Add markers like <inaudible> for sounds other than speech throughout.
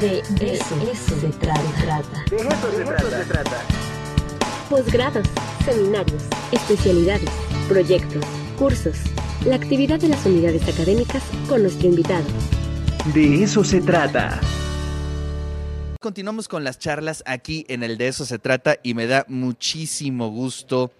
De, eso, se trata. De eso se trata. Posgrados, seminarios, especialidades, proyectos, cursos, la actividad de las unidades académicas con nuestro invitado. De eso se trata. Continuamos con las charlas aquí en el De eso se trata y me da muchísimo gusto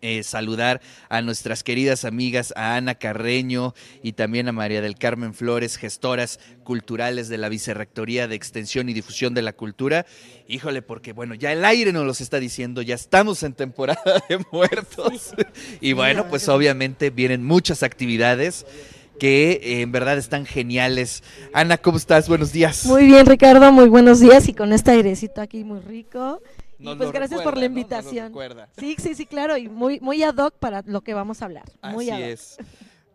eh, saludar a nuestras queridas amigas, a Ana Carreño y también a María del Carmen Flores, gestoras culturales de la Vicerrectoría de Extensión y Difusión de la Cultura. Híjole, porque bueno, ya el aire nos los está diciendo, ya estamos en temporada de muertos. <laughs> Y bueno, pues obviamente vienen muchas actividades que eh, en verdad están geniales. Ana, ¿cómo estás? Buenos días. Muy bien, Ricardo, muy buenos días y con este airecito aquí muy rico pues gracias por la invitación. sí, sí, sí, claro, y muy, muy ad hoc para lo que vamos a hablar. Muy Así es.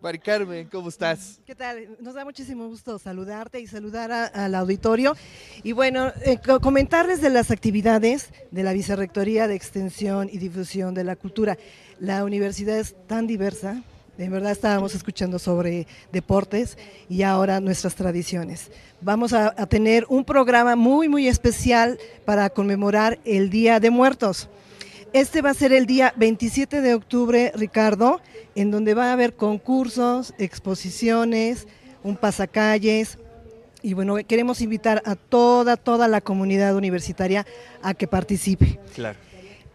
Mari Carmen, ¿cómo estás? <laughs> ¿Qué tal? Nos da muchísimo gusto saludarte y saludar al auditorio. Y bueno, eh, comentarles de las actividades de la Vicerrectoría de Extensión y Difusión de la Cultura. La universidad es tan diversa, de verdad estábamos escuchando sobre deportes y ahora nuestras tradiciones. Vamos a, tener un programa muy, muy especial para conmemorar el Día de Muertos. Este va a ser el día 27 de octubre, Ricardo, en donde va a haber concursos, exposiciones, un pasacalles. Y bueno, queremos invitar a toda, toda la comunidad universitaria a que participe. Claro.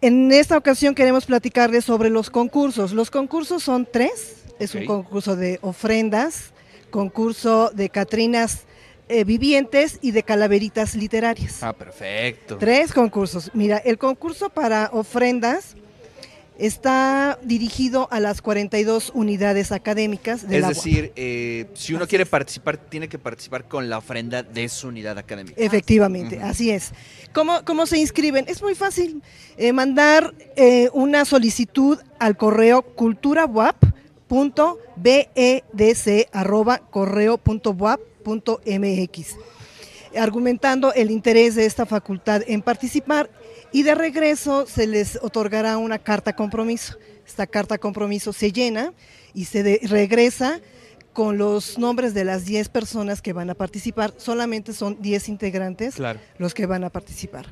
En esta ocasión queremos platicarles sobre los concursos. Los concursos son tres. Es un concurso de ofrendas, concurso de Catrinas eh, vivientes y de calaveritas literarias. Ah, perfecto. Tres concursos. Mira, el concurso para ofrendas está dirigido a las 42 unidades académicas de es decir, eh, si uno quiere participar, tiene que participar con la ofrenda de su unidad académica. Efectivamente, así es. ¿Cómo, ¿Cómo, se inscriben? Es muy fácil. Eh, mandar eh, una solicitud al correo culturawap.bedc.correo.wap.mx argumentando el interés de esta facultad en participar y de regreso se les otorgará una carta compromiso. Esta carta compromiso se llena y se regresa con los nombres de las 10 personas que van a participar. Solamente son 10 integrantes los que van a participar.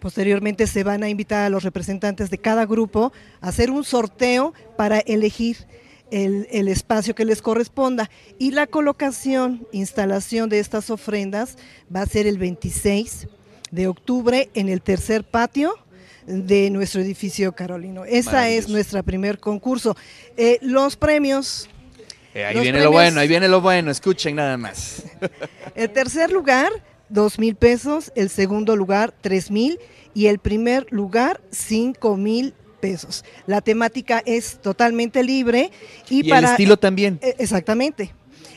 Posteriormente se van a invitar a los representantes de cada grupo a hacer un sorteo para elegir el, el, espacio que les corresponda. Y la colocación, instalación de estas ofrendas va a ser el 26 de octubre en el tercer patio de nuestro edificio Carolino. Esa es nuestra primer concurso. Eh, los premios. Eh, ahí viene lo bueno, ahí viene lo bueno, escuchen nada más. <laughs> el tercer lugar, dos mil pesos, el segundo lugar, tres mil y el primer lugar, cinco mil pesos. La temática es totalmente libre y, para el estilo también. Eh, exactamente.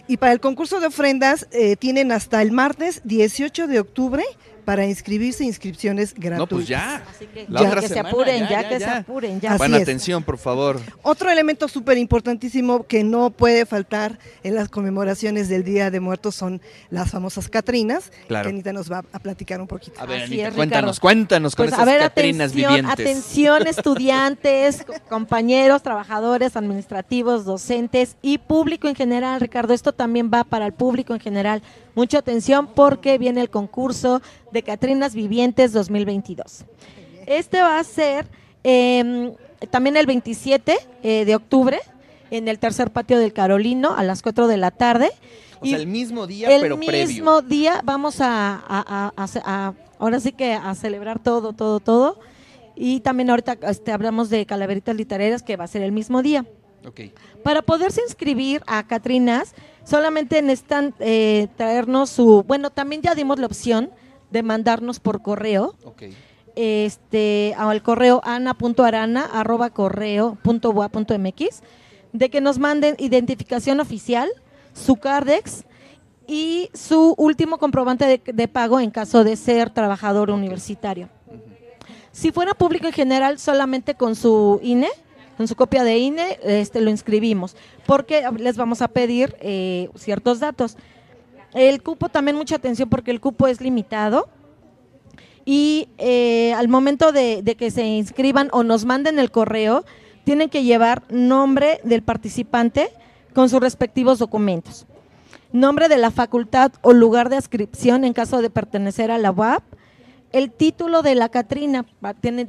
Y para el concurso de ofrendas tienen hasta el martes 18 de octubre para inscribirse inscripciones gratuitas. No, pues ya. Así que, ya, que se apuren, ya, que se apuren, ya. Buena atención, por favor. Otro elemento súper importantísimo que no puede faltar en las conmemoraciones del Día de Muertos son las famosas Catrinas, claro. que Anita nos va a platicar un poquito. A ver, Anita, cuéntanos, cuéntanos con pues, esas a ver, Catrinas atención, vivientes. Atención, <laughs> estudiantes, compañeros, trabajadores, administrativos, docentes y público en general, Ricardo. Esto también va para el público en general. Mucha atención porque viene el concurso de Catrinas Vivientes 2022. Este va a ser em, también el 27 eh, de octubre en el tercer patio del Carolino a las 4 de la tarde. O sea, el mismo día, pero previo. El mismo día vamos a, ahora sí que a celebrar todo, todo, todo. Y también ahorita este, hablamos de calaveritas literarias que va a ser el mismo día. Para poderse inscribir a Catrinas, solamente necesitan eh, traernos su, bueno, también ya dimos la opción de mandarnos por correo. Este, al correo ana.arana arroba correo punto punto mx, de que nos manden identificación oficial, su cardex y su último comprobante de, pago en caso de ser trabajador universitario. Si fuera público en general, solamente con su INE, con su copia de INE, este, lo inscribimos, porque les vamos a pedir eh, ciertos datos. El cupo también mucha atención porque el cupo es limitado y eh, al momento de, que se inscriban o nos manden el correo, tienen que llevar nombre del participante con sus respectivos documentos. nombre de la facultad o lugar de inscripción en caso de pertenecer a la UAP, el título de la Catrina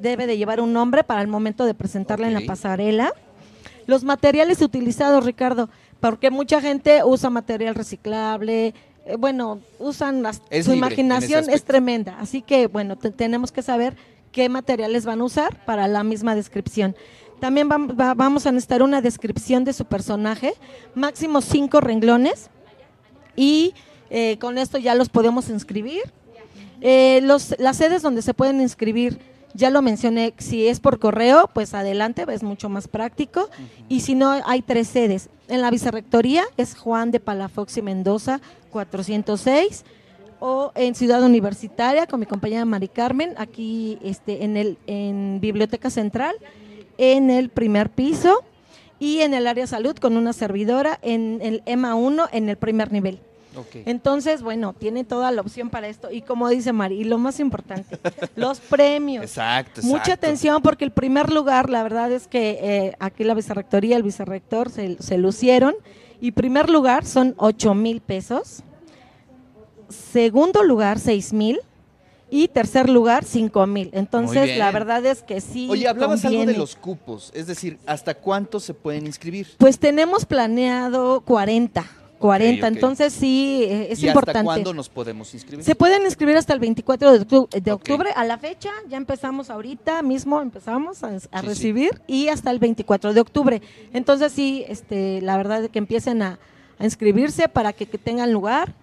debe de llevar un nombre para el momento de presentarla en la pasarela. Los materiales utilizados, Ricardo, porque mucha gente usa material reciclable, eh, bueno, usan su imaginación es tremenda, así que bueno, tenemos que saber qué materiales van a usar para la misma descripción. También vamos a necesitar una descripción de su personaje, máximo cinco renglones, y eh, con esto ya los podemos inscribir. Eh, los, las sedes donde se pueden inscribir, ya lo mencioné, si es por correo, pues adelante, es mucho más práctico. Y si no, hay tres sedes. En la vicerrectoría es Juan de Palafox y Mendoza, 406 o en Ciudad Universitaria con mi compañera Mari Carmen, aquí este, en, el, en Biblioteca Central, en el primer piso y en el área salud con una servidora en el EMA 1 en el primer nivel. Entonces, bueno, tiene toda la opción para esto. Y como dice Mari, y lo más importante, <laughs> los premios. Exacto, Mucha atención porque el primer lugar, la verdad es que eh, aquí la vicerrectoría, el vicerrector se, se lucieron. Y primer lugar son 8 mil pesos. Segundo lugar, 6 mil y tercer lugar 5 mil. Entonces, la verdad es que sí. Oye, hablabas algo de los cupos, es decir, ¿hasta cuánto se pueden inscribir? Pues tenemos planeado 40. 40, entonces sí, eh, es importante. ¿Hasta cuándo nos podemos inscribir? Se pueden inscribir hasta el 24 de octubre, a la fecha, ya empezamos ahorita mismo, empezamos a, recibir y hasta el 24 de octubre. Entonces sí, este, la verdad es que empiecen a, inscribirse para que tengan lugar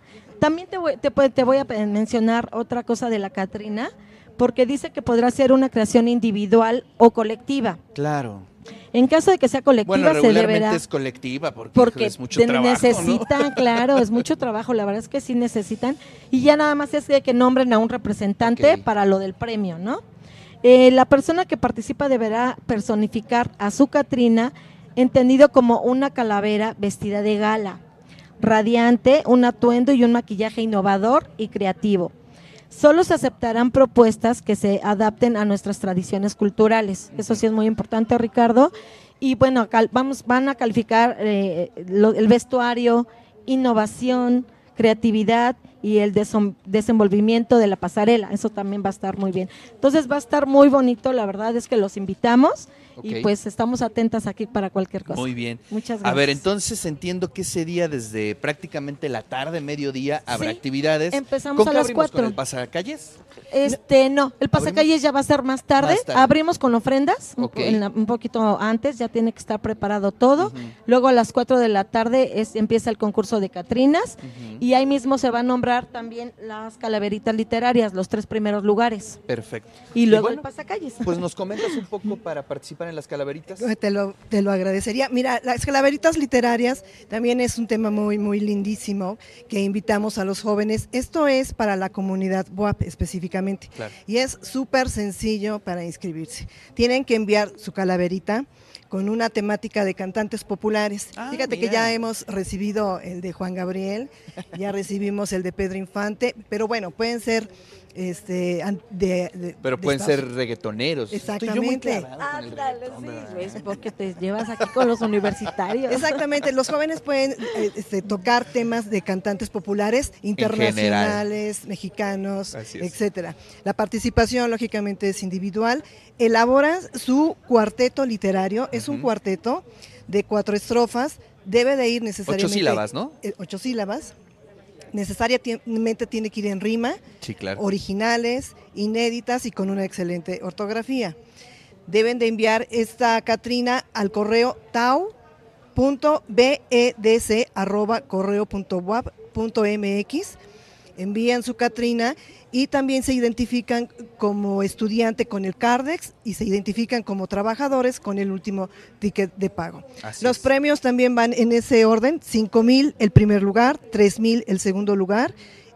también te voy, te, voy a mencionar otra cosa de la Catrina, porque dice que podrá ser una creación individual o colectiva. Claro. En caso de que sea colectiva, se deberá. es colectiva porque, es mucho trabajo. Necesitan, <laughs> claro, es mucho trabajo. La verdad es que sí necesitan. Y ya nada más es de que nombren a un representante para lo del premio, ¿no? Eh, la persona que participa deberá personificar a su Catrina, entendido como una calavera vestida de gala radiante, un atuendo y un maquillaje innovador y creativo. Solo se aceptarán propuestas que se adapten a nuestras tradiciones culturales. Eso sí es muy importante, Ricardo. Y bueno, vamos, van a calificar eh, el vestuario, innovación, creatividad y el desenvolvimiento de la pasarela. Eso también va a estar muy bien. Entonces va a estar muy bonito, la verdad es que los invitamos y pues estamos atentas aquí para cualquier cosa. Muy bien. Muchas gracias. A ver, entonces entiendo que ese día desde prácticamente la tarde, mediodía, habrá actividades. Empezamos a las 4. ¿Con el pasacalles? Este, no, el pasacalles ya va a ser más tarde. Abrimos con ofrendas un poquito antes, ya tiene que estar preparado todo. Luego a las 4 de la tarde es, empieza el concurso de Catrinas y ahí mismo se va a nombrar también las calaveritas literarias, los tres primeros lugares. Perfecto. Y luego el pasacalles. Pues nos <laughs> comentas un poco para participar en las calaveritas? Te lo, te lo agradecería. Mira, las calaveritas literarias también es un tema muy, muy lindísimo que invitamos a los jóvenes. Esto es para la comunidad WAP específicamente. Y es súper sencillo para inscribirse. Tienen que enviar su calaverita con una temática de cantantes populares. Ah, Fíjate que ya hemos recibido el de Juan Gabriel, ya recibimos el de Pedro Infante, pero bueno, pueden ser este de, pero pueden ser reggaetoneros. Exactamente. Ándale, sí, porque te llevas aquí con los universitarios. Exactamente los jóvenes pueden eh, este, tocar temas de cantantes populares internacionales mexicanos etcétera. La participación lógicamente es individual. Elaboran su cuarteto literario es un cuarteto de cuatro estrofas debe de ir necesariamente ocho sílabas no eh, ocho sílabas necesariamente tiene que ir en rima, originales, inéditas y con una excelente ortografía. Deben de enviar esta Catrina al correo tau.bedc.correo.wap.mx envían su Catrina y también se identifican como estudiante con el CARDEX y se identifican como trabajadores con el último ticket de pago. Los premios también van en ese orden, 5 mil el primer lugar, 3 mil el segundo lugar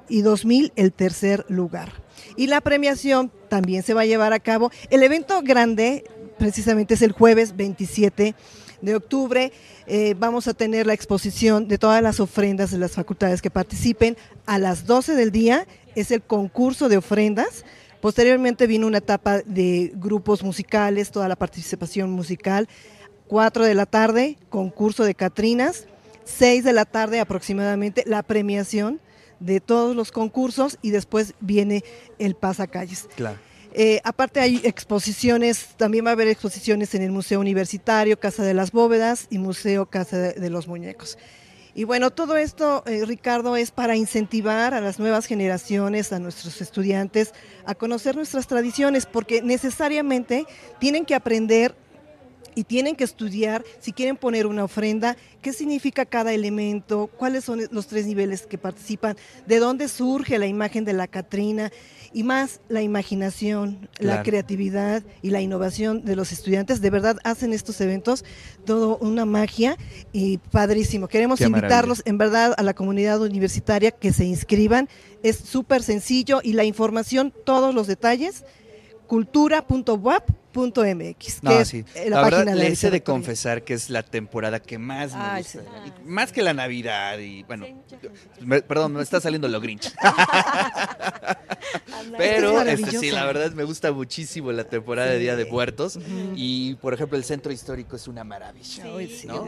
y 2 mil el tercer lugar. Y la premiación también se va a llevar a cabo. El evento grande precisamente es el jueves 27 de octubre. Eh, vamos a tener la exposición de todas las ofrendas de las facultades que participen. A las 12 del día es el concurso de ofrendas. Posteriormente vino una etapa de grupos musicales, toda la participación musical. 4 de la tarde, concurso de Catrinas. 6 de la tarde aproximadamente la premiación de todos los concursos y después viene el pasacalles. Claro. Eh, aparte hay exposiciones, también va a haber exposiciones en el Museo Universitario, Casa de las Bóvedas y Museo Casa de, los Muñecos. Y bueno, todo esto, eh, Ricardo, es para incentivar a las nuevas generaciones, a nuestros estudiantes, a conocer nuestras tradiciones, porque necesariamente tienen que aprender y tienen que estudiar, si quieren poner una ofrenda, qué significa cada elemento, cuáles son los tres niveles que participan, de dónde surge la imagen de la Catrina y más la imaginación, la creatividad y la innovación de los estudiantes. De verdad hacen estos eventos todo una magia y padrísimo. Queremos invitarlos en verdad a la comunidad universitaria que se inscriban. Es súper sencillo y la información, todos los detalles, cultura.wap .mx, no, sí. la, verdad, le hice de confesar que es la temporada que más me gusta. Más que la Navidad y bueno, perdón, me está saliendo lo Grinch. <laughs> Pero este, sí, la verdad me gusta muchísimo la temporada de Día de Muertos. Y por ejemplo el centro histórico es una maravilla. Sí, ¿no?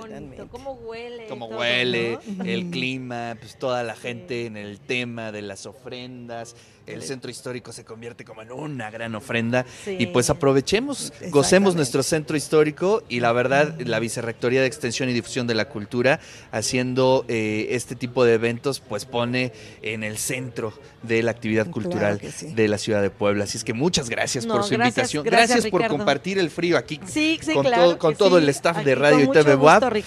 cómo huele. Cómo huele, el clima, pues toda la gente en el tema de las ofrendas, el centro histórico se convierte como en una gran ofrenda. Y pues aprovechemos, gocemos nuestro centro histórico y la verdad la Vicerrectoría de Extensión y Difusión de la Cultura haciendo eh, este tipo de eventos pues pone en el centro de la actividad cultural de la ciudad de Puebla. Así es que muchas gracias por su invitación. Gracias, por compartir el frío aquí sí, con, todo, con todo el staff de Radio y TV WAP.